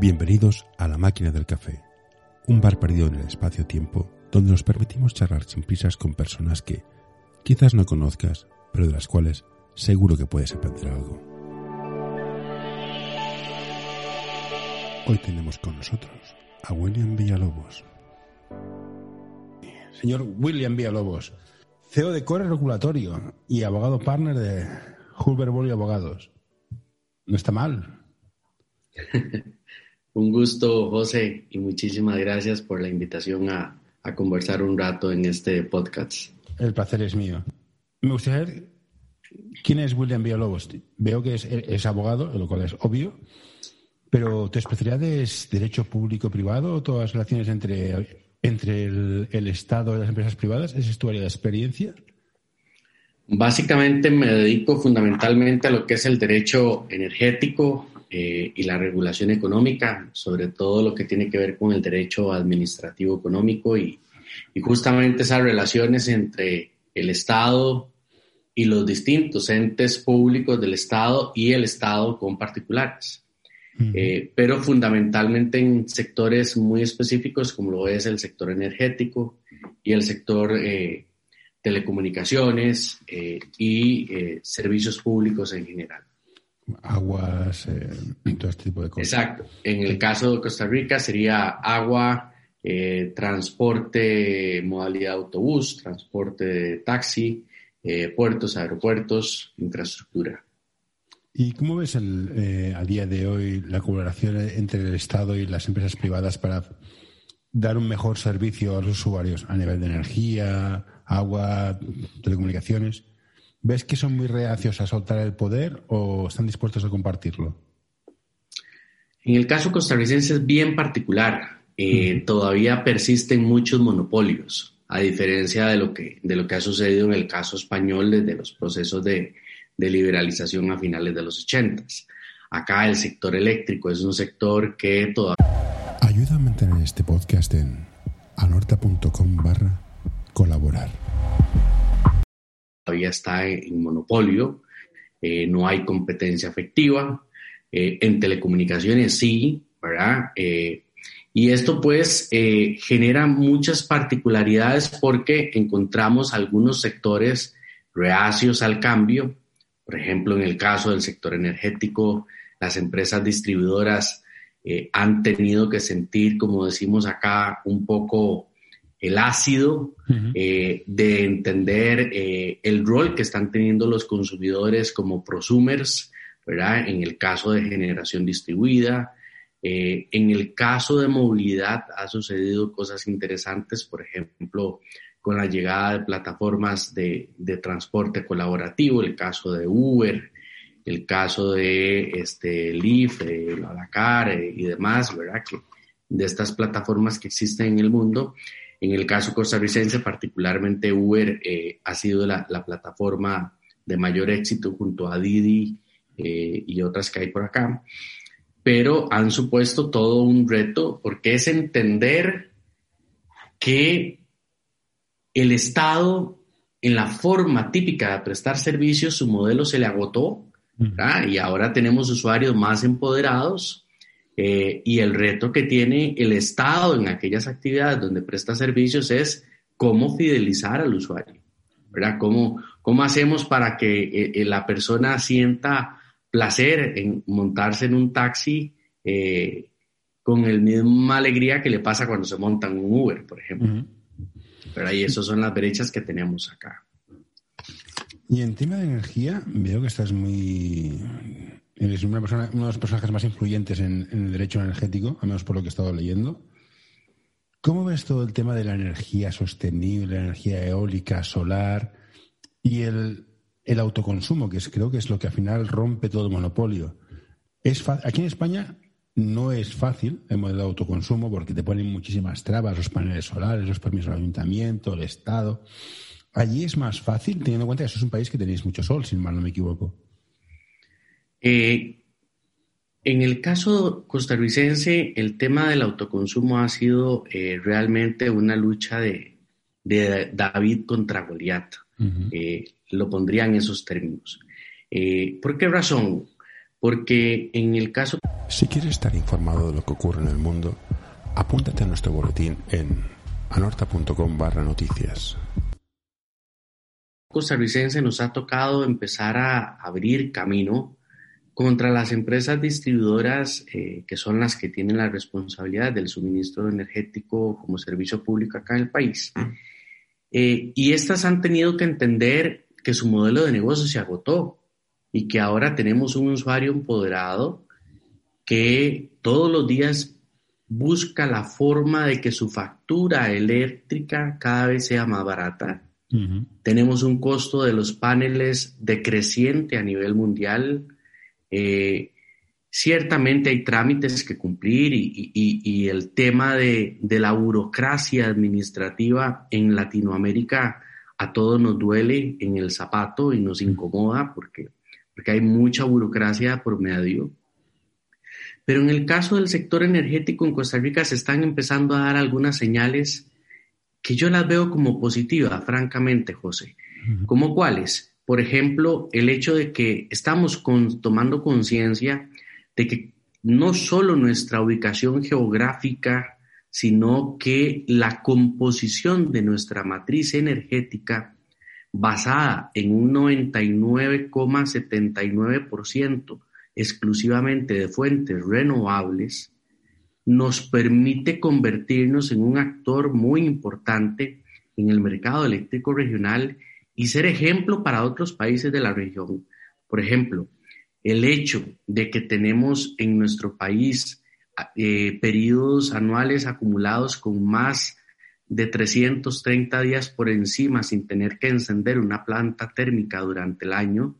Bienvenidos a La Máquina del Café, un bar perdido en el espacio-tiempo donde nos permitimos charlar sin prisas con personas que quizás no conozcas, pero de las cuales seguro que puedes aprender algo. Hoy tenemos con nosotros a William Villalobos. Señor William Villalobos, CEO de Core Regulatorio y abogado partner de Hulber y Abogados. No está mal. Un gusto, José, y muchísimas gracias por la invitación a, conversar un rato en este podcast. El placer es mío. Me gustaría saber quién es William Villalobos. Veo que es, abogado, lo cual es obvio, pero ¿tu especialidad es derecho público-privado o todas las relaciones entre, entre el, el, Estado y las empresas privadas? ¿Esa es tu área de experiencia? Básicamente me dedico fundamentalmente a lo que es el derecho energético, eh, y la regulación económica, sobre todo lo que tiene que ver con el derecho administrativo económico y, justamente esas relaciones entre el Estado y los distintos entes públicos del Estado y el Estado con particulares. Eh, pero fundamentalmente en sectores muy específicos como lo es el sector energético y el sector eh, telecomunicaciones y servicios públicos en general aguas, eh, todo este tipo de cosas. Exacto. En el caso de Costa Rica sería agua, eh, transporte, modalidad autobús, transporte de taxi, eh, puertos, aeropuertos, infraestructura. ¿Y cómo ves el, a día de hoy la colaboración entre el Estado y las empresas privadas para dar un mejor servicio a los usuarios a nivel de energía, agua, telecomunicaciones? ¿Ves que son muy reacios a soltar el poder o están dispuestos a compartirlo? En el caso costarricense es bien particular. Eh, todavía persisten muchos monopolios, a diferencia de lo, que, de lo que ha sucedido en el caso español desde los procesos de, liberalización a finales de los 80. Acá el sector eléctrico es un sector que todavía... Ayuda a mantener este podcast en anorta.com barra colaborar todavía está en, monopolio, eh, no hay competencia efectiva, eh, en telecomunicaciones sí, ¿verdad? Eh, y esto pues genera muchas particularidades porque encontramos algunos sectores reacios al cambio, por ejemplo, en el caso del sector energético, las empresas distribuidoras han tenido que sentir, como decimos acá, un poco el ácido, eh, de entender eh, el rol que están teniendo los consumidores como prosumers, ¿verdad? En el caso de generación distribuida. Eh, en el caso de movilidad ha sucedido cosas interesantes, por ejemplo, con la llegada de plataformas de, transporte colaborativo, el caso de Uber, el caso de este, Lyft, Lalacar y demás, ¿verdad? Que, de estas plataformas que existen en el mundo en el caso costarricense, particularmente Uber eh, ha sido la, plataforma de mayor éxito junto a Didi eh, y otras que hay por acá, pero han supuesto todo un reto porque es entender que el Estado, en la forma típica de prestar servicios, su modelo se le agotó y ahora tenemos usuarios más empoderados eh, y el reto que tiene el Estado en aquellas actividades donde presta servicios es cómo fidelizar al usuario, ¿verdad? ¿Cómo, cómo hacemos para que eh, eh, la persona sienta placer en montarse en un taxi con la misma alegría que le pasa cuando se monta en un Uber, por ejemplo? Pero ahí esas son las brechas que tenemos acá. Y en tema de energía, veo que estás muy Eres una persona, uno de los personajes más influyentes en, el derecho energético, al menos por lo que he estado leyendo. ¿Cómo ves todo el tema de la energía sostenible, la energía eólica, solar y el, autoconsumo, que es, creo que es lo que al final rompe todo el monopolio? Es aquí en España no es fácil el modelo de autoconsumo porque te ponen muchísimas trabas, los paneles solares, los permisos del ayuntamiento, el Estado. Allí es más fácil, teniendo en cuenta que eso es un país que tenéis mucho sol, si mal no me equivoco. Eh, en el caso costarricense, el tema del autoconsumo ha sido eh, realmente una lucha de, David contra Goliat. Eh, lo pondría en esos términos. ¿Por qué razón? porque en el caso... Si quieres estar informado de lo que ocurre en el mundo, apúntate a nuestro boletín en anorta.com barra noticias. costarricense nos ha tocado empezar a abrir camino contra las empresas distribuidoras eh, que son las que tienen la responsabilidad del suministro energético como servicio público acá en el país. Eh, y estas han tenido que entender que su modelo de negocio se agotó y que ahora tenemos un usuario empoderado que todos los días busca la forma de que su factura eléctrica cada vez sea más barata. Tenemos un costo de los paneles decreciente a nivel mundial. Eh, ciertamente hay trámites que cumplir y, el tema de, de, la burocracia administrativa en Latinoamérica a todos nos duele en el zapato y nos incomoda porque, porque hay mucha burocracia por medio. Pero en el caso del sector energético en Costa Rica se están empezando a dar algunas señales que yo las veo como positivas, francamente, José. ¿Como cuáles? Por ejemplo, el hecho de que estamos tomando conciencia de que no solo nuestra ubicación geográfica, sino que la composición de nuestra matriz energética basada en un 99,79% exclusivamente de fuentes renovables, nos permite convertirnos en un actor muy importante en el mercado eléctrico regional y ser ejemplo para otros países de la región. Por ejemplo, el hecho de que tenemos en nuestro país eh, periodos anuales acumulados con más de 330 días por encima sin tener que encender una planta térmica durante el año,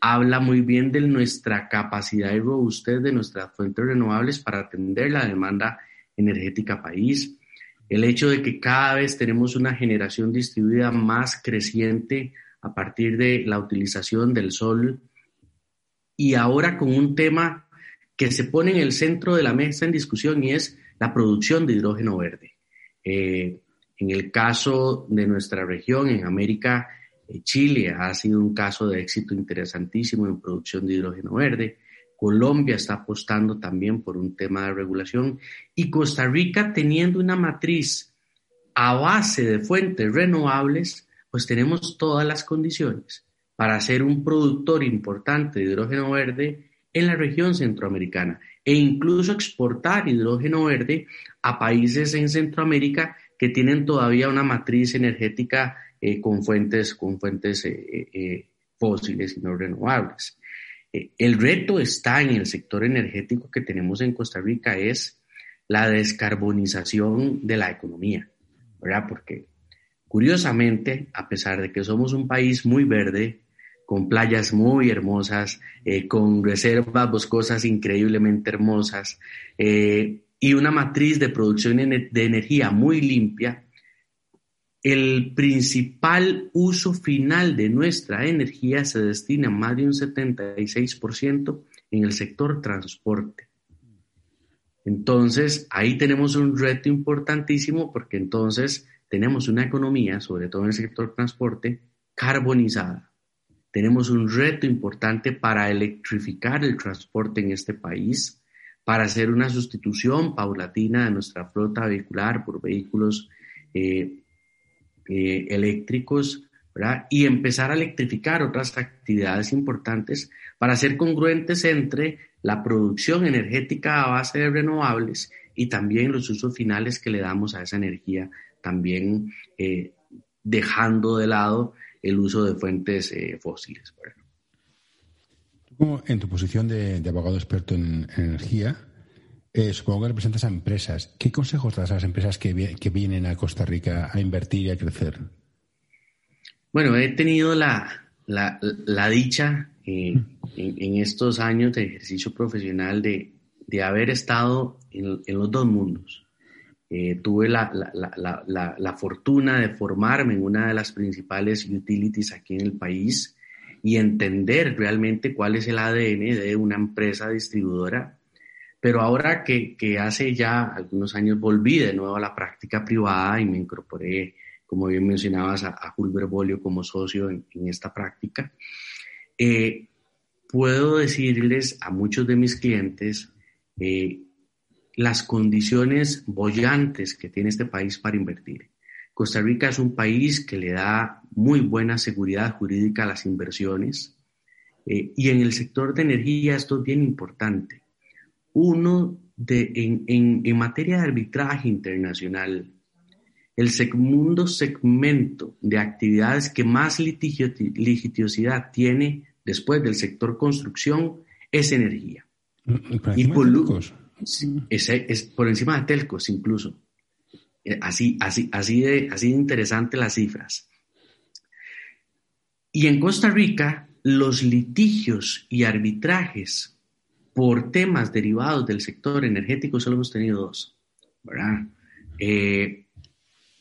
habla muy bien de nuestra capacidad y robustez de nuestras fuentes renovables para atender la demanda energética país. El hecho de que cada vez tenemos una generación distribuida más creciente a partir de la utilización del sol y ahora con un tema que se pone en el centro de la mesa en discusión y es la producción de hidrógeno verde. Eh, en el caso de nuestra región, en América, eh, Chile ha sido un caso de éxito interesantísimo en producción de hidrógeno verde. Colombia está apostando también por un tema de regulación y Costa Rica teniendo una matriz a base de fuentes renovables, pues tenemos todas las condiciones para ser un productor importante de hidrógeno verde en la región centroamericana e incluso exportar hidrógeno verde a países en Centroamérica que tienen todavía una matriz energética eh, con fuentes, con fuentes eh, eh, fósiles y no renovables. El reto está en el sector energético que tenemos en Costa Rica, es la descarbonización de la economía, ¿verdad? Porque curiosamente, a pesar de que somos un país muy verde, con playas muy hermosas, con reservas boscosas increíblemente hermosas y una matriz de producción de energía muy limpia, el principal uso final de nuestra energía se destina más de un 76% en el sector transporte. Entonces, ahí tenemos un reto importantísimo porque entonces tenemos una economía, sobre todo en el sector transporte, carbonizada. Tenemos un reto importante para electrificar el transporte en este país, para hacer una sustitución paulatina de nuestra flota vehicular por vehículos eh, eh, eléctricos, ¿verdad? Y empezar a electrificar otras actividades importantes para ser congruentes entre la producción energética a base de renovables y también los usos finales que le damos a esa energía, también eh, dejando de lado el uso de fuentes eh, fósiles. en tu posición de, abogado experto en energía, eh, supongo que representas a empresas. ¿Qué consejos das a las empresas que, vienen a Costa Rica a invertir y a crecer? Bueno, he tenido la, dicha eh, en, estos años de ejercicio profesional de, haber estado en, los dos mundos. Eh, tuve la, la, fortuna de formarme en una de las principales utilities aquí en el país y entender realmente cuál es el ADN de una empresa distribuidora pero ahora que, hace ya algunos años volví de nuevo a la práctica privada y me incorporé, como bien mencionabas, a, a Bolio como socio en, esta práctica, eh, puedo decirles a muchos de mis clientes eh, las condiciones bollantes que tiene este país para invertir. Costa Rica es un país que le da muy buena seguridad jurídica a las inversiones eh, y en el sector de energía esto es bien importante. Uno, de, en, en, materia de arbitraje internacional, el segundo segmento de actividades que más litigiosidad tiene después del sector construcción es energía. y por, es, es, por encima de telcos incluso. Eh, así, así, así, de, así de interesante las cifras. Y en Costa Rica, los litigios y arbitrajes por temas derivados del sector energético solo hemos tenido dos. Eh,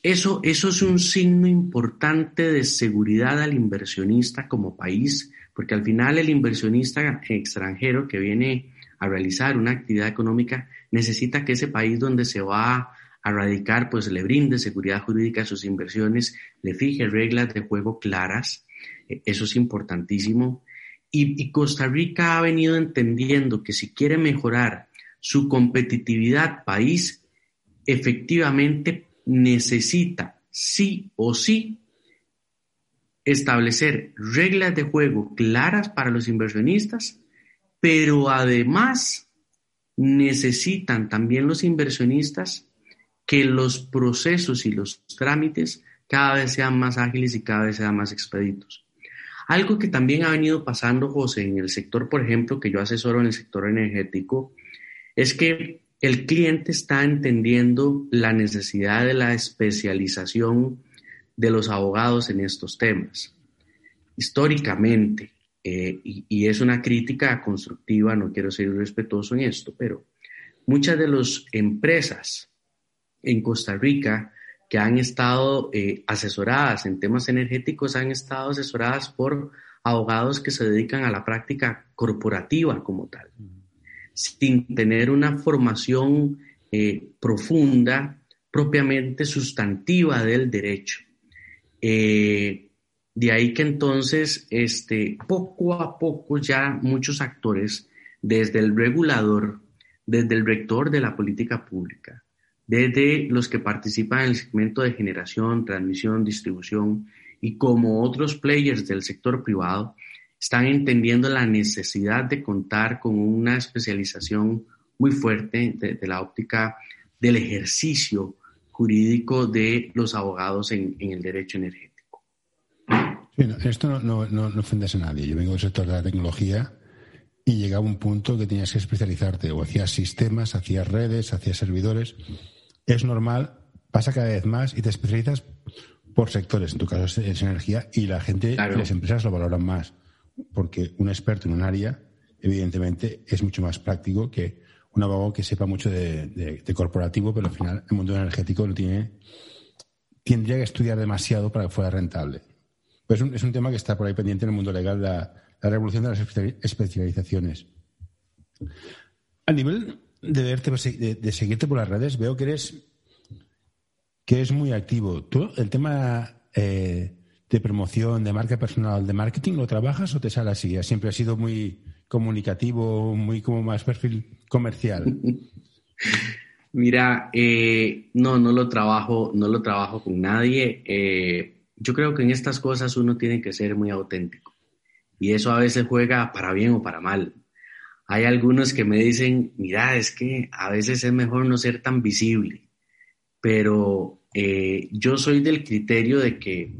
eso, eso es un signo importante de seguridad al inversionista como país, porque al final el inversionista extranjero que viene a realizar una actividad económica necesita que ese país donde se va a radicar, pues le brinde seguridad jurídica a sus inversiones, le fije reglas de juego claras, e, eso es importantísimo. Y, Costa Rica ha venido entendiendo que si quiere mejorar su competitividad país, efectivamente necesita sí o sí establecer reglas de juego claras para los inversionistas, pero además necesitan también los inversionistas que los procesos y los trámites cada vez sean más ágiles y cada vez sean más expeditos. Algo que también ha venido pasando, José, en el sector, por ejemplo, que yo asesoro en el sector energético, es que el cliente está entendiendo la necesidad de la especialización de los abogados en estos temas. Históricamente, eh, y, y, es una crítica constructiva, no quiero ser irrespetuoso en esto, pero muchas de las empresas en Costa Rica que han estado eh, asesoradas en temas energéticos han estado asesoradas por abogados que se dedican a la práctica corporativa como tal, sin tener una formación eh, profunda, propiamente sustantiva del derecho. Eh, de ahí que entonces, este, poco a poco ya muchos actores, desde el regulador, desde el rector de la política pública, desde los que participan en el segmento de generación, transmisión, distribución y como otros players del sector privado, están entendiendo la necesidad de contar con una especialización muy fuerte de, la óptica del ejercicio jurídico de los abogados en, el derecho energético. esto no, no, no, ofendes a nadie. Yo vengo del sector de la tecnología y llegaba un punto que tenías que especializarte o hacías sistemas, hacías redes, hacías servidores es normal, pasa cada vez más y te especializas por sectores. En tu caso es, energía y la gente las empresas lo valoran más. Porque un experto en un área, evidentemente, es mucho más práctico que un abogado que sepa mucho de, corporativo, pero al final el mundo energético no tiene. Tendría que estudiar demasiado para que fuera rentable. Pues es un, tema que está por ahí pendiente en el mundo legal, la, la revolución de las especializaciones. A nivel de verte, de, seguirte por las redes, veo que eres que eres muy activo. ¿Tú el tema eh, de promoción, de marca personal, de marketing, lo trabajas o te sale así? Siempre has sido muy comunicativo, muy como más perfil comercial. Mira, eh, no, no lo trabajo, no lo trabajo con nadie. Eh, yo creo que en estas cosas uno tiene que ser muy auténtico y eso a veces juega para bien o para mal. Hay algunos que me dicen, mira, es que a veces es mejor no ser tan visible, pero eh, yo soy del criterio de que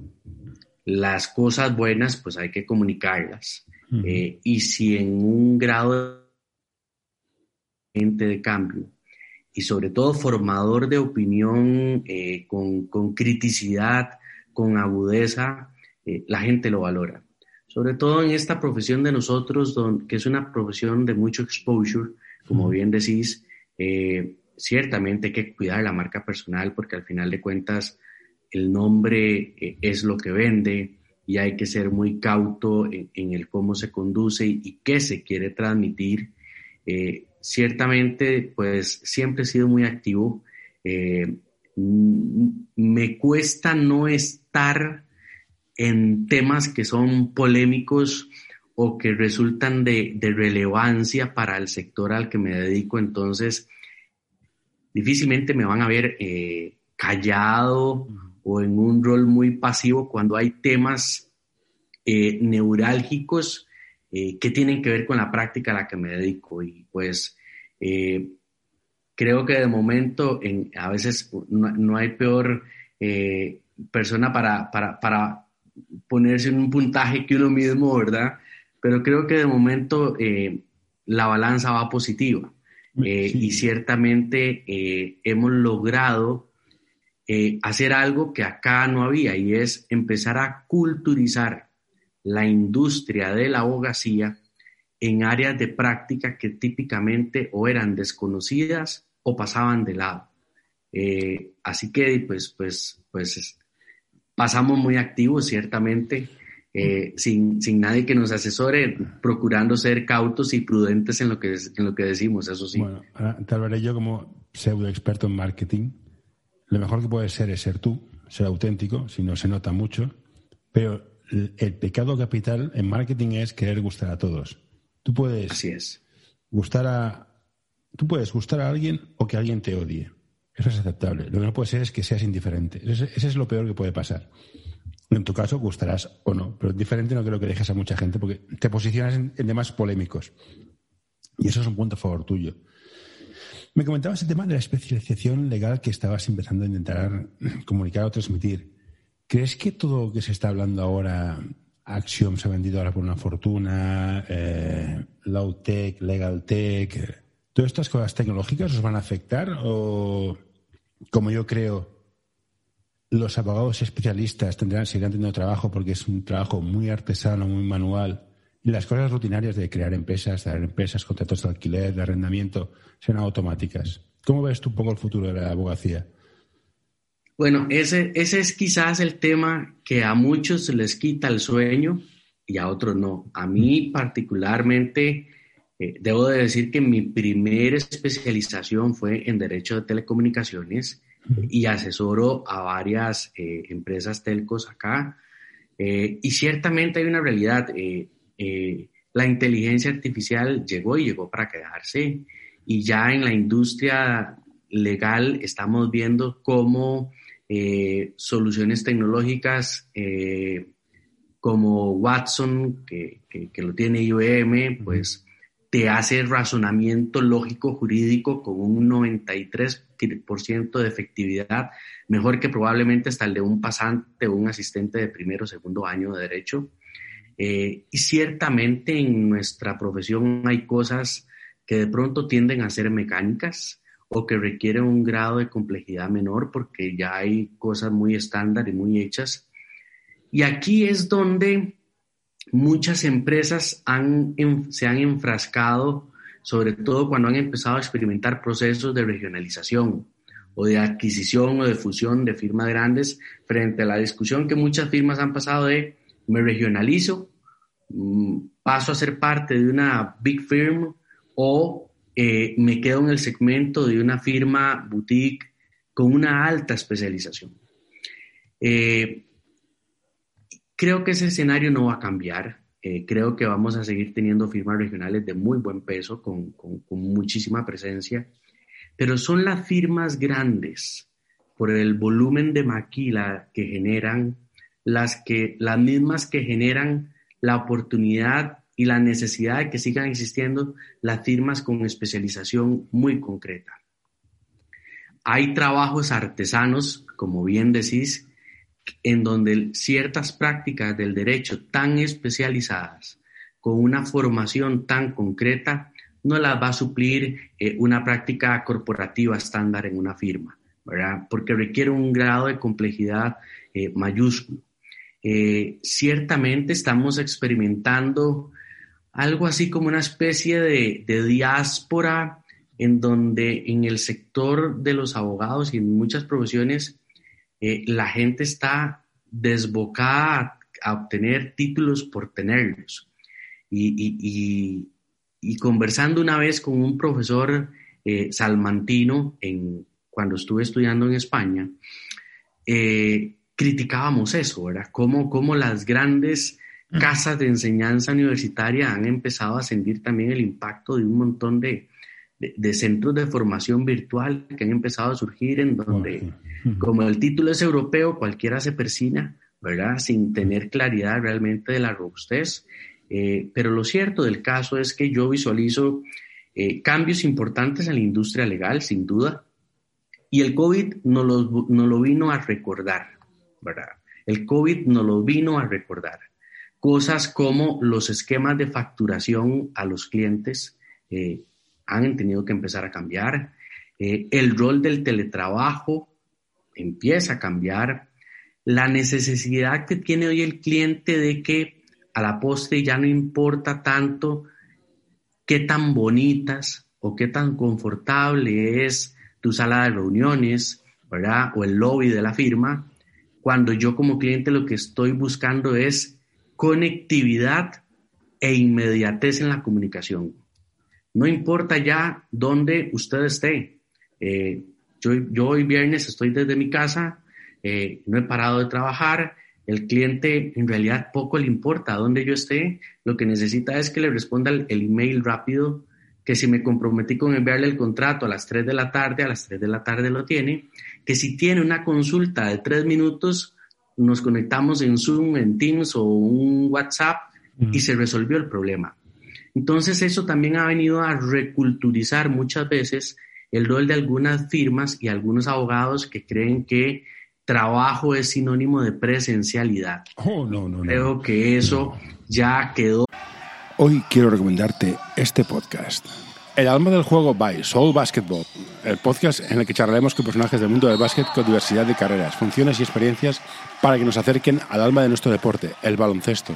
las cosas buenas pues hay que comunicarlas. Eh, y si en un grado de cambio y sobre todo formador de opinión eh, con, con, criticidad, con agudeza, la gente lo valora sobre todo en esta profesión de nosotros, que es una profesión de mucho exposure, como bien decís, eh, ciertamente hay que cuidar la marca personal porque al final de cuentas el nombre eh, es lo que vende y hay que ser muy cauto en, el cómo se conduce y, qué se quiere transmitir. Eh, ciertamente, pues siempre he sido muy activo. me cuesta no estar en temas que son polémicos o que resultan de, relevancia para el sector al que me dedico, entonces difícilmente me van a ver eh, callado o en un rol muy pasivo cuando hay temas eh, neurálgicos eh, que tienen que ver con la práctica a la que me dedico. Y pues creo que de momento en, a veces no, hay peor persona para, para, para ponerse en un puntaje que uno mismo, ¿verdad? Pero creo que de momento eh, la balanza va positiva. Eh, y ciertamente eh, hemos logrado hacer algo que acá no había y es empezar a culturizar la industria de la abogacía en áreas de práctica que típicamente o eran desconocidas o pasaban de lado. así que pues, pues, pues pasamos muy activos, ciertamente, eh, sin, sin, nadie que nos asesore, procurando ser cautos y prudentes en lo que, en lo que decimos, eso sí. Bueno, tal vez yo como pseudo experto en marketing, lo mejor que puedes ser es ser tú, ser auténtico, si no se nota mucho, pero el, pecado capital en marketing es querer gustar a todos. Tú puedes Así es. gustar a tú puedes gustar a alguien o que alguien te odie. Eso es aceptable. Lo que no puede ser es que seas indiferente. Ese, es lo peor que puede pasar. En tu caso, gustarás o no, pero diferente no creo que dejes a mucha gente porque te posicionas en, temas polémicos. Y eso es un punto a favor tuyo. Me comentabas el tema de la especialización legal que estabas empezando a intentar comunicar o transmitir. ¿Crees que todo lo que se está hablando ahora, Axiom se ha vendido ahora por una fortuna, eh, Low Tech, Legal Tech, todas estas cosas tecnológicas os van a afectar o como yo creo, los abogados especialistas tendrán, seguirán teniendo trabajo porque es un trabajo muy artesano, muy manual. Y las cosas rutinarias de crear empresas, dar empresas, contratos de alquiler, de arrendamiento, serán automáticas. ¿Cómo ves tú un poco el futuro de la abogacía? Bueno, ese, ese es quizás el tema que a muchos les quita el sueño y a otros no. A mí particularmente eh, debo de decir que mi primera especialización fue en Derecho de Telecomunicaciones y asesoro a varias eh, empresas telcos acá. Eh, y ciertamente hay una realidad. la inteligencia artificial llegó y llegó para quedarse. Y ya en la industria legal estamos viendo cómo soluciones tecnológicas como Watson, que, que, lo tiene IBM, pues te hace razonamiento lógico jurídico con un 93% de efectividad, mejor que probablemente hasta el de un pasante o un asistente de primero o segundo año de derecho. Eh, y ciertamente en nuestra profesión hay cosas que de pronto tienden a ser mecánicas o que requieren un grado de complejidad menor porque ya hay cosas muy estándar y muy hechas. Y aquí es donde muchas empresas se han enfrascado, sobre todo cuando han empezado a experimentar procesos de regionalización o de adquisición o de fusión de firmas grandes frente a la discusión que muchas firmas han pasado de me regionalizo, mm, paso a ser parte de una big firm o eh, me quedo en el segmento de una firma boutique con una alta especialización. Eh, Creo que ese escenario no va a cambiar. Eh, creo que vamos a seguir teniendo firmas regionales de muy buen peso, con, muchísima presencia, pero son las firmas grandes, por el volumen de maquila que generan, las, que, las mismas que generan la oportunidad y la necesidad de que sigan existiendo las firmas con especialización muy concreta. Hay trabajos artesanos, como bien decís, en donde ciertas prácticas del derecho tan especializadas, con una formación tan concreta, no las va a suplir eh, una práctica corporativa estándar en una firma, ¿verdad? Porque requiere un grado de complejidad eh, mayúsculo. Eh, ciertamente estamos experimentando algo así como una especie de, de diáspora en donde en el sector de los abogados y en muchas profesiones eh, la gente está desbocada a, obtener títulos por tenerlos. Y, conversando una vez con un profesor eh, salmantino en, cuando estuve estudiando en España, eh, criticábamos eso, ¿verdad? Cómo, cómo las grandes casas de enseñanza universitaria han empezado a sentir también el impacto de un montón de, de, centros de formación virtual que han empezado a surgir en donde, como el título es europeo, cualquiera se persina, ¿verdad? Sin tener claridad realmente de la robustez. Eh, pero lo cierto del caso es que yo visualizo eh, cambios importantes en la industria legal, sin duda, y el COVID nos lo, no lo vino a recordar, ¿verdad? El COVID nos lo vino a recordar. Cosas como los esquemas de facturación a los clientes, eh, han tenido que empezar a cambiar. Eh, el rol del teletrabajo empieza a cambiar. La necesidad que tiene hoy el cliente de que a la postre ya no importa tanto qué tan bonitas o qué tan confortable es tu sala de reuniones, ¿verdad? O el lobby de la firma, cuando yo como cliente lo que estoy buscando es conectividad e inmediatez en la comunicación. No importa ya dónde usted esté. Eh, yo, hoy viernes estoy desde mi casa, eh, no he parado de trabajar. El cliente en realidad poco le importa dónde yo esté. Lo que necesita es que le responda el, email rápido, que si me comprometí con enviarle el contrato a las 3 de la tarde, a las 3 de la tarde lo tiene. Que si tiene una consulta de 3 minutos, nos conectamos en Zoom, en Teams o un WhatsApp y se resolvió el problema. Entonces eso también ha venido a reculturizar muchas veces el rol de algunas firmas y algunos abogados que creen que trabajo es sinónimo de presencialidad. Oh, no, no, Creo que eso ya quedó. Hoy quiero recomendarte este podcast. El alma del juego by Soul Basketball, el podcast en el que charlaremos con personajes del mundo del básquet con diversidad de carreras, funciones y experiencias para que nos acerquen al alma de nuestro deporte, el baloncesto.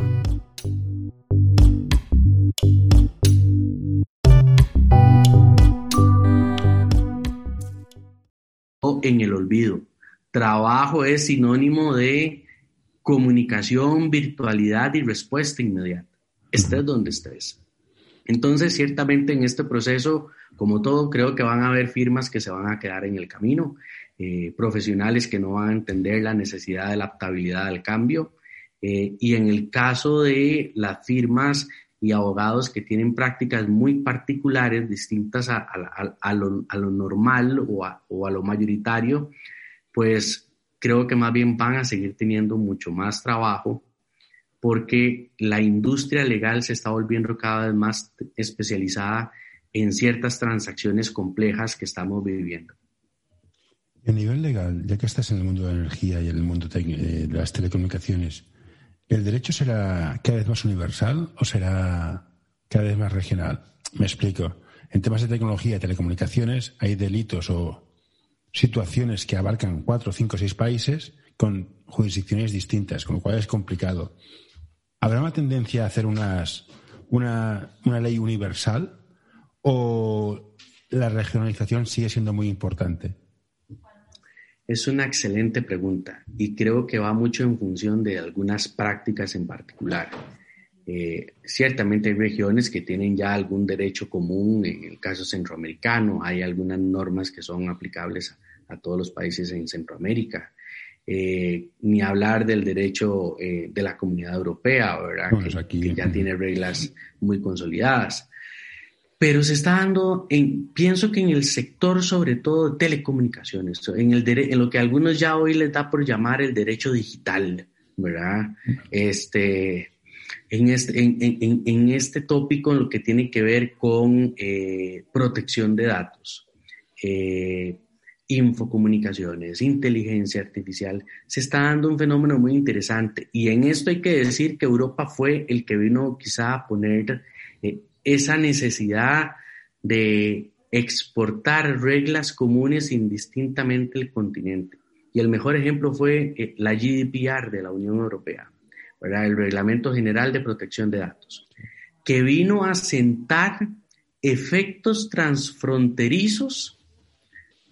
Trabajo es sinónimo de comunicación, virtualidad y respuesta inmediata. Estés donde estés. Entonces, ciertamente en este proceso, como todo, creo que van a haber firmas que se van a quedar en el camino, eh, profesionales que no van a entender la necesidad de la adaptabilidad al cambio. Eh, y en el caso de las firmas y abogados que tienen prácticas muy particulares, distintas a, lo, normal o, o a lo mayoritario, pues creo que más bien van a seguir teniendo mucho más trabajo porque la industria legal se está volviendo cada vez más especializada en ciertas transacciones complejas que estamos viviendo. Nivel legal, ya que estás en el mundo de la energía y en el mundo de las telecomunicaciones, ¿el derecho será cada vez más universal o será cada vez más regional? Me explico. En temas de tecnología y telecomunicaciones hay delitos o situaciones que abarcan cuatro, cinco, seis países con jurisdicciones distintas, con lo cual es complicado. ¿Habrá una tendencia a hacer unas, una, una ley universal o la regionalización sigue siendo muy importante? Es una excelente pregunta y creo que va mucho en función de algunas prácticas en particular. Eh, ciertamente hay regiones que tienen ya algún derecho común, en el caso centroamericano hay algunas normas que son aplicables a, todos los países en Centroamérica. Eh, ni hablar del derecho eh, de la comunidad europea, ¿verdad? que, ya tiene reglas muy consolidadas. Pero se está dando, en, pienso que en el sector sobre todo de telecomunicaciones, en, el en lo que algunos ya hoy les da por llamar el derecho digital, ¿verdad? Este, en este, en, en, este tópico lo que tiene que ver con eh, protección de datos, eh, infocomunicaciones, inteligencia artificial, se está dando un fenómeno muy interesante. Y en esto hay que decir que Europa fue el que vino quizá a poner eh, esa necesidad de exportar reglas comunes indistintamente el continente. Y el mejor ejemplo fue la GDPR de la Unión Europea el Reglamento General de Protección de Datos, que vino a sentar efectos transfronterizos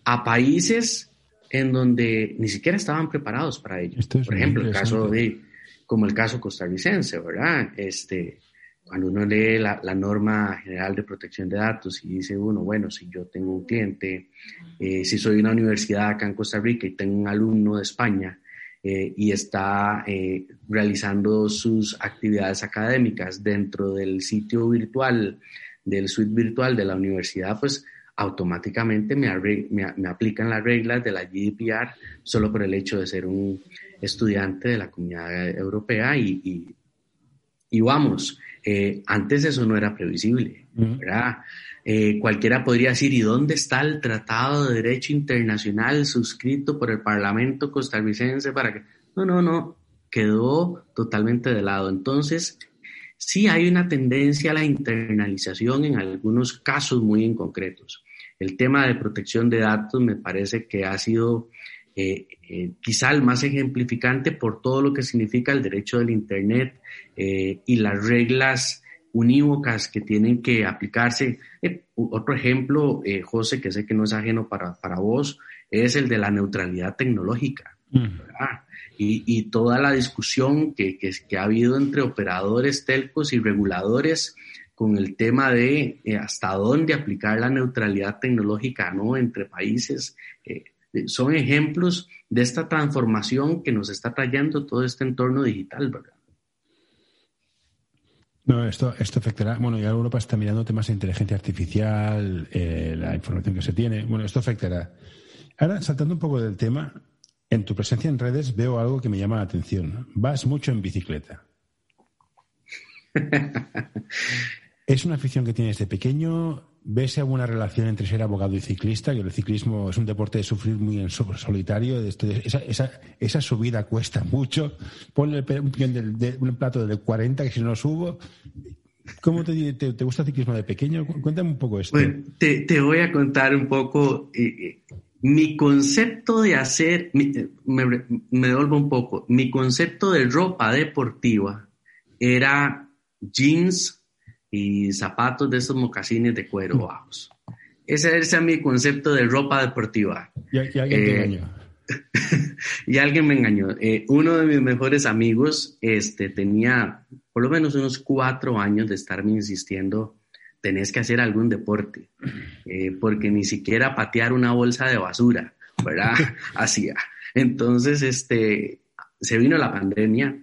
a países en donde ni siquiera estaban preparados para ello. Por ejemplo, el caso de, como el caso costarricense, ¿verdad? Este, cuando uno lee la, norma general de protección de datos y dice uno, bueno, si yo tengo un cliente, eh, si soy una universidad acá en Costa Rica y tengo un alumno de España eh, y está eh, realizando sus actividades académicas dentro del sitio virtual, del suite virtual de la universidad, pues automáticamente me, me, aplican las reglas de la GDPR solo por el hecho de ser un estudiante de la comunidad europea y, y, vamos, eh, antes eso no era previsible, ¿verdad? Eh, cualquiera podría decir, ¿y dónde está el Tratado de Derecho Internacional suscrito por el Parlamento costarricense para que... No, no, no, quedó totalmente de lado. Entonces, sí hay una tendencia a la internalización en algunos casos muy en concretos el tema de protección de datos me parece que ha sido eh, eh, quizá el más ejemplificante por todo lo que significa el derecho del Internet eh, y las reglas unívocas que tienen que aplicarse. otro ejemplo, José, que sé que no es ajeno para, vos, es el de la neutralidad tecnológica. Mm. Y, toda la discusión que, que, ha habido entre operadores telcos y reguladores con el tema de eh, hasta dónde aplicar la neutralidad tecnológica ¿no? entre países. Eh, son ejemplos de esta transformación que nos está trayendo todo este entorno digital, ¿verdad? No, esto, esto afectará. Bueno, ya Europa está mirando temas de inteligencia artificial, eh, la información que se tiene. Bueno, esto afectará. Ahora, saltando un poco del tema, en tu presencia en redes veo algo que me llama la atención. Vas mucho en bicicleta. ¿Es una afición que tienes de pequeño? ¿Ves alguna relación entre ser abogado y ciclista? Que el ciclismo es un deporte de sufrir muy en solitario. Esa, subida cuesta mucho. Ponle un, de, un plato de 40 que si no subo. ¿Cómo te, te, gusta el ciclismo de pequeño? Cuéntame un poco esto. Te, voy a contar un poco. Eh, eh, mi concepto de hacer, me, me devuelvo un poco. Mi concepto de ropa deportiva era jeans y zapatos de esos mocasines de cuero mm. bajos. Ese, es mi concepto de ropa deportiva. Y, alguien te eh, engañó. y alguien me engañó. Eh, uno de mis mejores amigos este, tenía por lo menos unos cuatro años de estarme insistiendo, tenés que hacer algún deporte, eh, porque ni siquiera patear una bolsa de basura, ¿verdad? Hacía. Entonces, este, se vino la pandemia,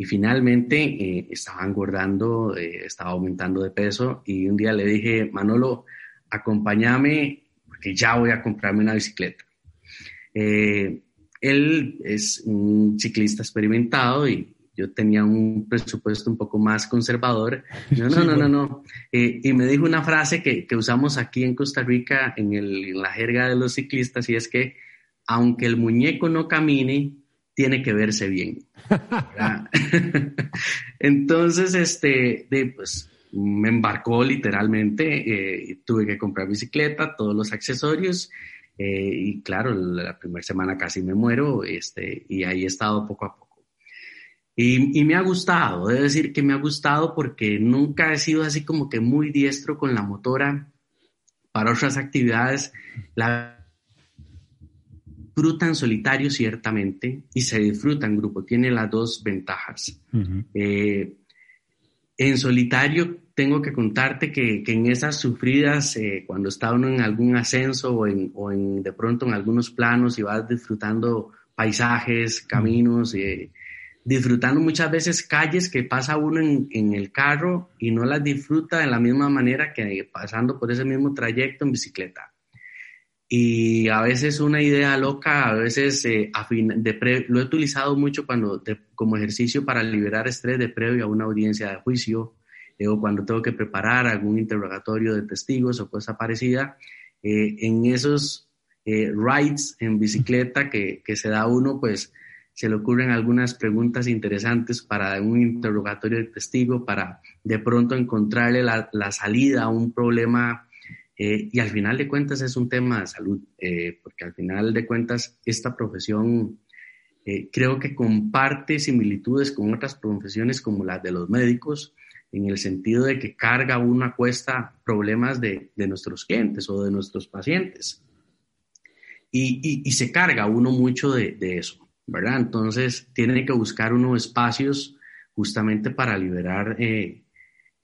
y finalmente eh, estaba engordando, eh, estaba aumentando de peso y un día le dije, Manolo, acompáñame porque ya voy a comprarme una bicicleta. Eh, él es un ciclista experimentado y yo tenía un presupuesto un poco más conservador. No, no, no, no, no. y me dijo una frase que, que usamos aquí en Costa Rica en, el, en la jerga de los ciclistas y es que aunque el muñeco no camine, tiene que verse bien. Entonces, este, de, pues, me embarcó literalmente, eh, tuve que comprar bicicleta, todos los accesorios, eh, y claro, la primera semana casi me muero, este, y ahí he estado poco a poco. Y, me ha gustado, debo decir que me ha gustado porque nunca he sido así como que muy diestro con la motora para otras actividades. La disfruta en solitario ciertamente y se disfruta en grupo, tiene las dos ventajas. Eh, en solitario tengo que contarte que, en esas sufridas, eh, cuando está uno en algún ascenso o, en, de pronto en algunos planos y vas disfrutando paisajes, caminos, eh, disfrutando muchas veces calles que pasa uno en, en, el carro y no las disfruta de la misma manera que pasando por ese mismo trayecto en bicicleta y a veces una idea loca, a veces eh, de lo he utilizado mucho cuando como ejercicio para liberar estrés de previo a una audiencia de juicio eh, o cuando tengo que preparar algún interrogatorio de testigos o cosa parecida. Eh, en esos rides en bicicleta que, que, se da uno, pues se le ocurren algunas preguntas interesantes para un interrogatorio de testigo, para de pronto encontrarle la, la salida a un problema eh, y al final de cuentas es un tema de salud, eh, porque al final de cuentas esta profesión eh, creo que comparte similitudes con otras profesiones como las de los médicos, en el sentido de que carga una cuesta problemas de, nuestros clientes o de nuestros pacientes. Y, se carga uno mucho de, eso, ¿verdad? Entonces tiene que buscar unos espacios justamente para liberar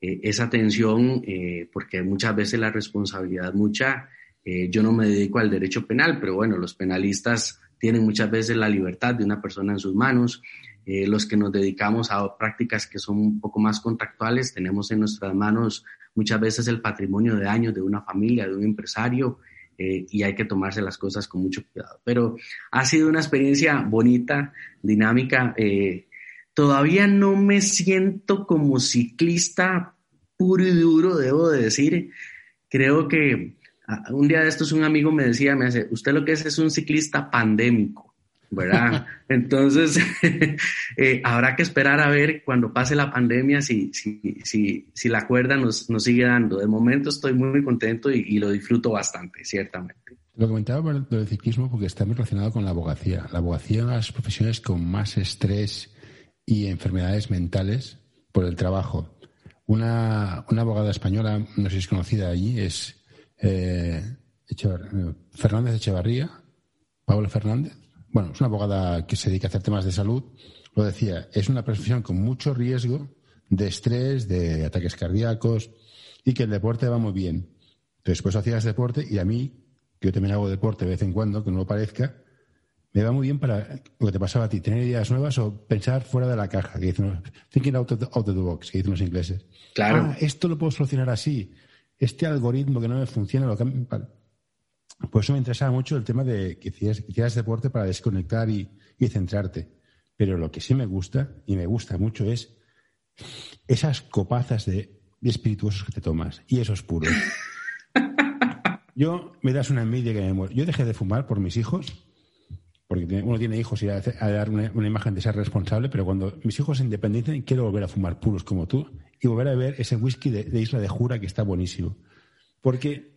eh, esa tensión, eh, porque muchas veces la responsabilidad mucha, yo no me dedico al derecho penal, pero bueno, los penalistas tienen muchas veces la libertad de una persona en sus manos eh, los que nos dedicamos a prácticas que son un poco más contactuales, tenemos en nuestras manos muchas veces el patrimonio de años de una familia, de un empresario, eh, y hay que tomarse las cosas con mucho cuidado. Pero ha sido una experiencia bonita, dinámica. Eh, todavía no me siento como ciclista puro y duro, debo de decir. Creo que un día de estos un amigo me decía, me dice, usted lo que es es un ciclista pandémico. ¿verdad? Entonces, eh, habrá que esperar a ver cuando pase la pandemia si, si, si, si la cuerda nos, nos, sigue dando. De momento estoy muy, contento y, lo disfruto bastante, ciertamente. Lo comentaba por el ciclismo porque está muy relacionado con la abogacía. La abogacía es una de las profesiones con más estrés y enfermedades mentales por el trabajo. Una, una abogada española, no sé si es conocida allí, es eh, Fernández Echevarría, Pablo Fernández bueno, es una abogada que se dedica a hacer temas de salud, lo decía, es una profesión con mucho riesgo de estrés, de ataques cardíacos y que el deporte va muy bien. Entonces, pues hacías deporte y a mí, que yo también hago deporte de vez en cuando, que no lo parezca, me va muy bien para lo que te pasaba a ti, tener ideas nuevas o pensar fuera de la caja, que dicen, thinking out of the, box, que dicen los ingleses. Claro. Ah, esto lo puedo solucionar así. Este algoritmo que no me funciona, lo cambio. Por eso me interesaba mucho el tema de que hicieras, deporte para desconectar y, centrarte. Pero lo que sí me gusta, y me gusta mucho, es esas copazas de, espirituosos que te tomas. Y esos puros. Yo me das una envidia que me muero. Yo dejé de fumar por mis hijos, uno tiene hijos y a, dar una, imagen de ser responsable, pero cuando mis hijos se independicen, quiero volver a fumar puros como tú y volver a ver ese whisky de, de Isla de Jura que está buenísimo. Porque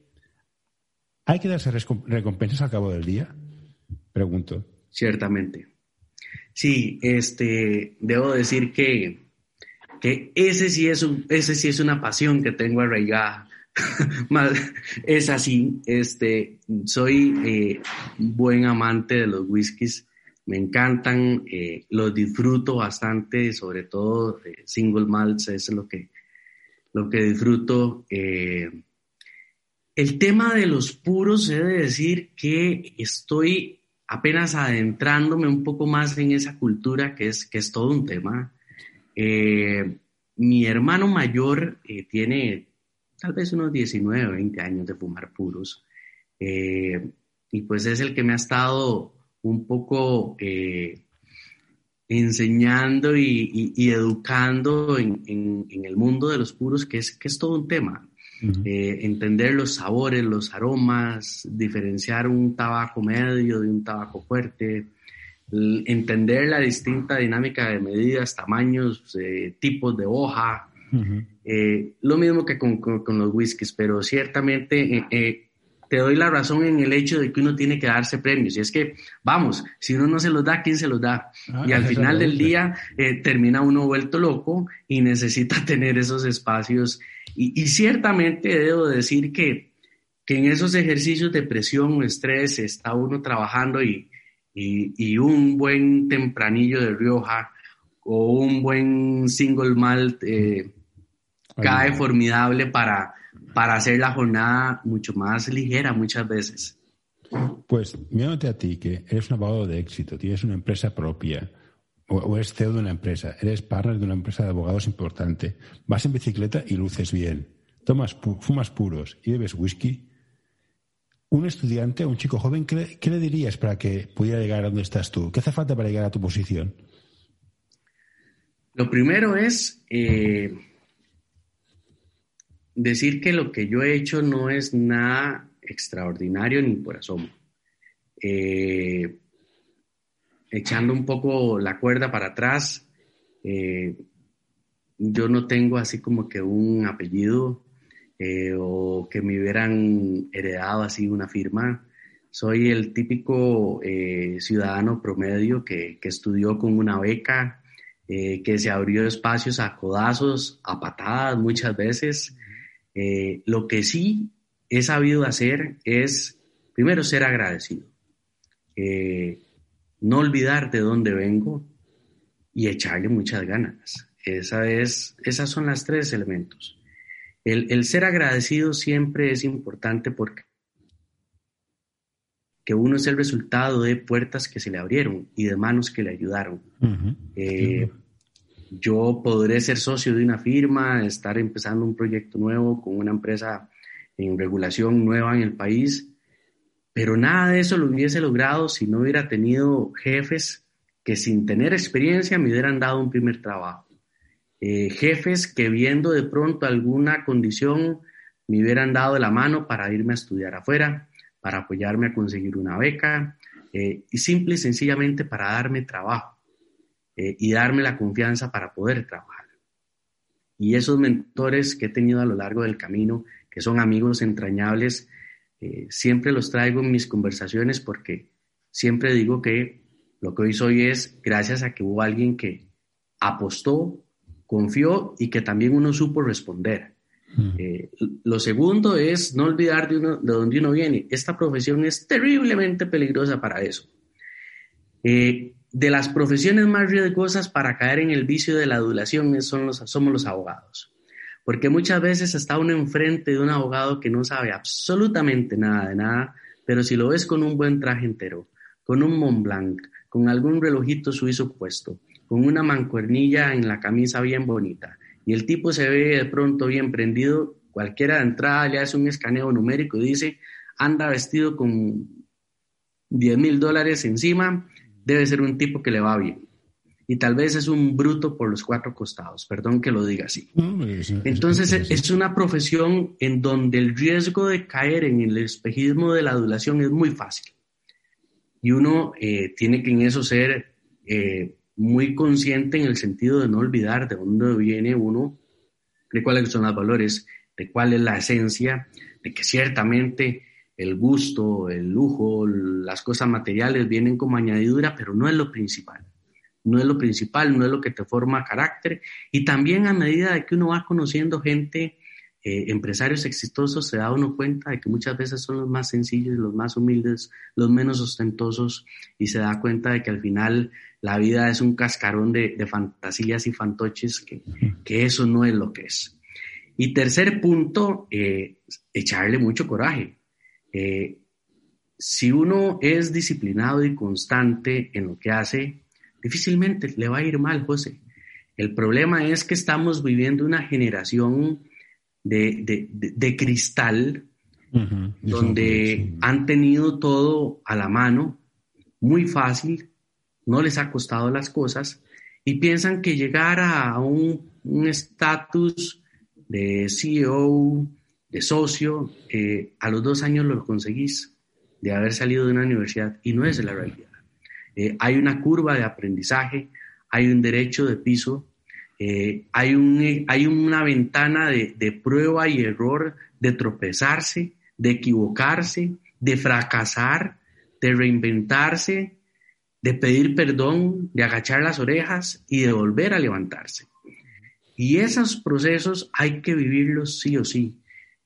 ¿Hay que darse recompensas al cabo del día? Pregunto. Ciertamente. Sí, este, debo decir que, que ese, sí es un, ese sí es una pasión que tengo arraigada. es así, este, soy eh, buen amante de los whiskies, me encantan, eh, los disfruto bastante, sobre todo eh, single malts, es lo que, lo que disfruto. El tema de los puros, he de decir que estoy apenas adentrándome un poco más en esa cultura que es, que es todo un tema. Eh, mi hermano mayor eh, tiene tal vez unos 19, 20 años de fumar puros eh, y pues es el que me ha estado un poco enseñando y, educando en, en, el mundo de los puros, que es, que es todo un tema. Eh, entender los sabores, los aromas, diferenciar un tabaco medio de un tabaco fuerte, entender la distinta dinámica de medidas, tamaños, eh, tipos de hoja. Eh, lo mismo que con, los whiskies, pero ciertamente te doy la razón en el hecho de que uno tiene que darse premios. Y es que, vamos, si uno no se los da, ¿quién se los da? Ah, y al final del día termina uno vuelto loco y necesita tener esos espacios y, ciertamente debo decir que, que, en esos ejercicios de presión o estrés está uno trabajando y, y, un buen tempranillo de Rioja o un buen single malt eh, cae formidable para, para hacer la jornada mucho más ligera muchas veces. Pues mírate a ti, que eres un abogado de éxito, tienes una empresa propia, o, eres CEO de una empresa, eres partner de una empresa de abogados importante, vas en bicicleta y luces bien, tomas fumas puros y bebes whisky, un estudiante, un chico joven, ¿qué, le dirías para que pudiera llegar a donde estás tú? ¿Qué hace falta para llegar a tu posición? Lo primero es eh, decir que lo que yo he hecho no es nada extraordinario ni por asomo. Eh, echando un poco la cuerda para atrás, eh, yo no tengo así como que un apellido eh, o que me hubieran heredado así una firma. Soy el típico ciudadano promedio que, estudió con una beca, que se abrió espacios a codazos, a patadas muchas veces. Eh, lo que sí he sabido hacer es, primero, ser agradecido, eh, no olvidar de dónde vengo y echarle muchas ganas. Esa es, esas son las tres elementos. El, el ser agradecido siempre es importante porque que uno es el resultado de puertas que se le abrieron y de manos que le ayudaron. Eh, yo podré ser socio de una firma, estar empezando un proyecto nuevo con una empresa en regulación nueva en el país, pero nada de eso lo hubiese logrado si no hubiera tenido jefes que sin tener experiencia me hubieran dado un primer trabajo. Eh, jefes que viendo de pronto alguna condición me hubieran dado la mano para irme a estudiar afuera para apoyarme a conseguir una beca eh, y simple y sencillamente para darme trabajo eh, y darme la confianza para poder trabajar. Y esos mentores que he tenido a lo largo del camino, que son amigos entrañables, eh, siempre los traigo en mis conversaciones porque siempre digo que lo que hoy soy es gracias a que hubo alguien que apostó, confió y que también uno supo responder. Eh, lo segundo es no olvidar de, uno, de dónde uno viene. Esta profesión es terriblemente peligrosa para eso. Eh, de las profesiones más riesgosas para caer en el vicio de la adulación son los, somos los abogados. Porque muchas veces está uno enfrente de un abogado que no sabe absolutamente nada de nada, pero si lo ves con un buen traje entero, con un Mont Blanc, con algún relojito suizo puesto, con una mancuernilla en la camisa bien bonita, y el tipo se ve de pronto bien prendido, cualquiera de entrada le hace un escaneo numérico y dice, anda vestido con 10 mil dólares encima, debe ser un tipo que le va bien. Y tal vez es un bruto por los cuatro costados, perdón que lo diga así. Entonces es una profesión en donde el riesgo de caer en el espejismo de la adulación es muy fácil. Y uno eh, tiene que en eso ser eh, muy consciente en el sentido de no olvidar de dónde viene uno, de cuáles son los valores, de cuál es la esencia, de que ciertamente el gusto, el lujo, las cosas materiales vienen como añadidura, pero no es lo principal. No es lo principal, no es lo que te forma carácter. Y también a medida de que uno va conociendo gente, eh, empresarios exitosos, se da uno cuenta de que muchas veces son los más sencillos, los más humildes, los menos ostentosos, y se da cuenta de que al final la vida es un cascarón de, fantasías y fantoches, que, eso no es lo que es. Y tercer punto, eh, echarle mucho coraje. Eh, si uno es disciplinado y constante en lo que hace, difícilmente le va a ir mal, José. El problema es que estamos viviendo una generación de, cristal, donde han tenido todo a la mano, muy fácil, no les ha costado las cosas y piensan que llegar a un estatus de CEO, de socio, eh, a los dos años lo conseguís de haber salido de una universidad y no es la realidad. Eh, hay una curva de aprendizaje, hay un derecho de piso, eh, hay, un, hay una ventana de, de prueba y error, de tropezarse, de equivocarse, de fracasar, de reinventarse, de pedir perdón, de agachar las orejas y de volver a levantarse. Y esos procesos hay que vivirlos sí o sí.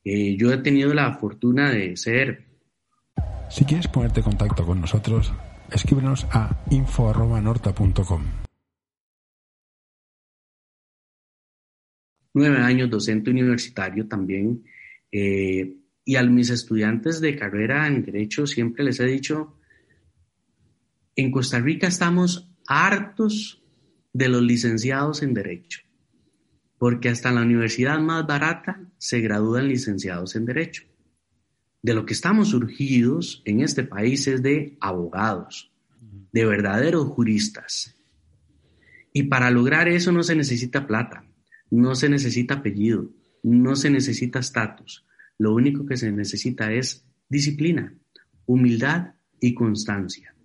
Eh, yo he tenido la fortuna de ser... Si quieres ponerte en contacto con nosotros, escríbenos a info.norta.com. Nueve años docente universitario también. Eh, y a mis estudiantes de carrera en Derecho siempre les he dicho, en Costa Rica estamos hartos de los licenciados en Derecho, porque hasta en la universidad más barata se gradúan licenciados en Derecho. De lo que estamos surgidos en este país es de abogados, de verdaderos juristas. Y para lograr eso no se necesita plata, no se necesita apellido, no se necesita estatus. Lo único que se necesita es disciplina, humildad y constancia.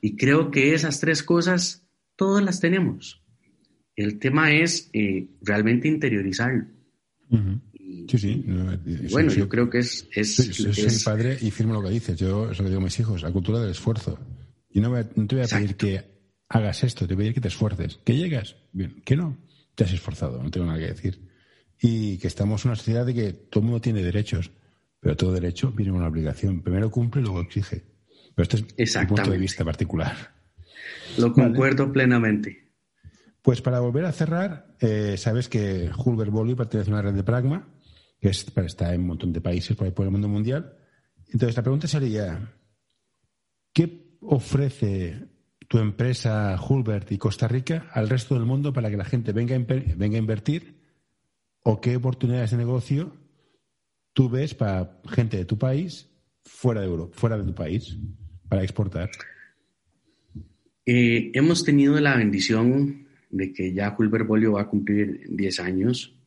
Y creo que esas tres cosas todas las tenemos. El tema es eh, realmente interiorizarlo. Sí, sí. bueno, yo creo que es... es, soy padre y firmo lo que dices. Yo eso que digo a mis hijos, la cultura del esfuerzo. Y no, te voy a pedir que hagas esto, te voy a pedir que te esfuerces. ¿Que llegas? Bien. ¿Que no? Te has esforzado, no tengo nada que decir. Y que estamos en una sociedad de que todo el mundo tiene derechos, pero todo derecho viene con una obligación. Primero cumple y luego exige. Pero este es mi punto de vista particular. Lo concuerdo plenamente. Pues para volver a cerrar, eh, sabes que Hulbert Bolly pertenece a una red de Pragma, que está en un montón de países por el mundo mundial. Entonces la pregunta sería, ¿qué ofrece tu empresa Hulbert y Costa Rica al resto del mundo para que la gente venga venga a invertir? ¿O qué oportunidades de negocio tú ves para gente de tu país fuera de Europa, fuera de tu país, para exportar? Eh, hemos tenido la bendición de que ya Hulbert Bolio va a cumplir 10 años.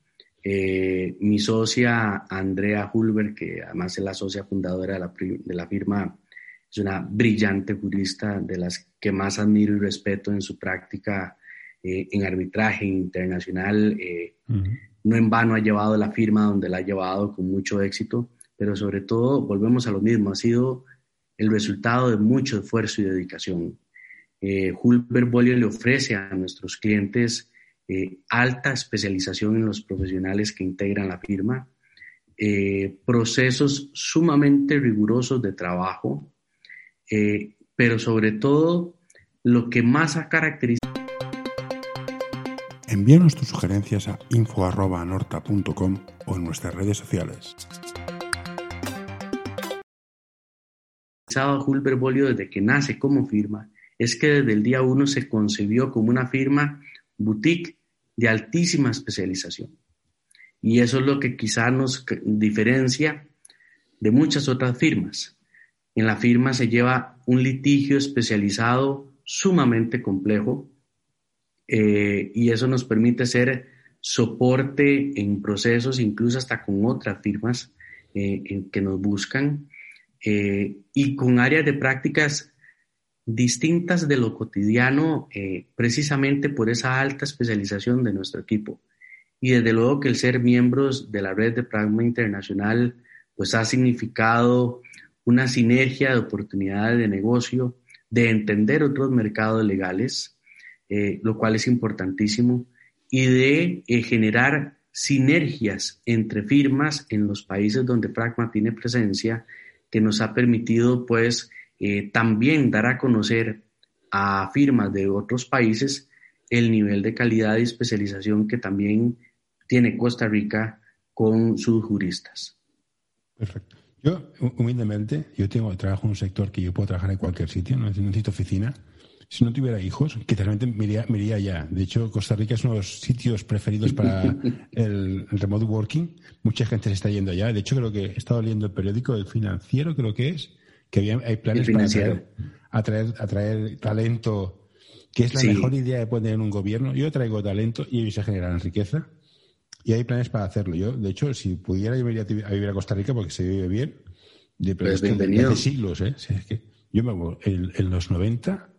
Eh, mi socia Andrea Hulbert, que además es la socia fundadora de la, de la, firma, es una brillante jurista de las que más admiro y respeto en su práctica eh, en arbitraje internacional. No en vano ha llevado la firma donde la ha llevado con mucho éxito, pero sobre todo, volvemos a lo mismo, ha sido el resultado de mucho esfuerzo y dedicación. Eh, Hulbert Bolio le ofrece a nuestros clientes eh, alta especialización en los profesionales que integran la firma, eh, procesos sumamente rigurosos de trabajo, eh, pero sobre todo lo que más ha caracterizado. Envíanos tus sugerencias a info.anorta.com o en nuestras redes sociales. Hulbert Bolio desde que nace como firma es que desde el día uno se concibió como una firma boutique de altísima especialización. Y eso es lo que quizá nos diferencia de muchas otras firmas. En la firma se lleva un litigio especializado sumamente complejo eh, y eso nos permite ser soporte en procesos, incluso hasta con otras firmas eh, que nos buscan, eh, y con áreas de prácticas distintas de lo cotidiano eh, precisamente por esa alta especialización de nuestro equipo. Y desde luego que el ser miembros de la red de Pragma Internacional pues ha significado una sinergia de oportunidades de negocio, de entender otros mercados legales, eh, lo cual es importantísimo, y de eh, generar sinergias entre firmas en los países donde Pragma tiene presencia, que nos ha permitido pues eh, también dar a conocer a firmas de otros países el nivel de calidad y especialización que también tiene Costa Rica con sus juristas. Perfecto. Yo, humildemente, yo tengo trabajo en un sector que yo puedo trabajar en cualquier sitio, no necesito oficina. Si no tuviera hijos, que realmente me iría, ya. De hecho, Costa Rica es uno de los sitios preferidos para el, remote working. Mucha gente se está yendo allá. De hecho, creo que he estado leyendo el periódico del financiero, creo que es, que hay planes para atraer, atraer, talento, que es la mejor idea de poner en un gobierno. Yo traigo talento y ellos se generan riqueza. Y hay planes para hacerlo. Yo, de hecho, si pudiera, yo me iría a vivir a Costa Rica porque se vive bien. De, pero pues hace siglos, ¿eh? yo me acuerdo, en, los 90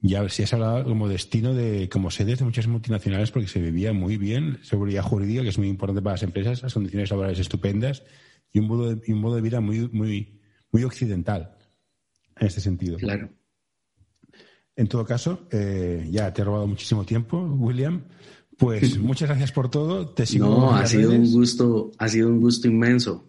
ya se ha hablado como destino de, como sedes de muchas multinacionales porque se vivía muy bien, seguridad jurídica, que es muy importante para las empresas, las condiciones laborales estupendas y un modo de, un modo de vida muy, muy, muy occidental en este sentido. Claro. En todo caso, eh, ya te he robado muchísimo tiempo, William. Pues muchas gracias por todo. Te sigo no, ha sido un gusto, ha sido un gusto inmenso.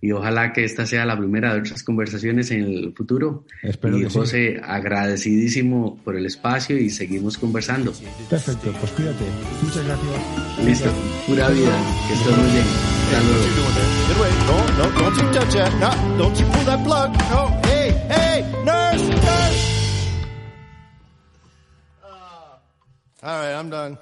Y ojalá que esta sea la primera de otras conversaciones en el futuro. Espero y José, agradecidísimo por el espacio y seguimos conversando. Perfecto, pues cuídate. Muchas gracias. Listo, pura vida. Que estés muy bien. Good way. No, no, don't you touch that. No, don't you pull that plug. No, hey, hey, nurse, nurse. Uh, all right, I'm done.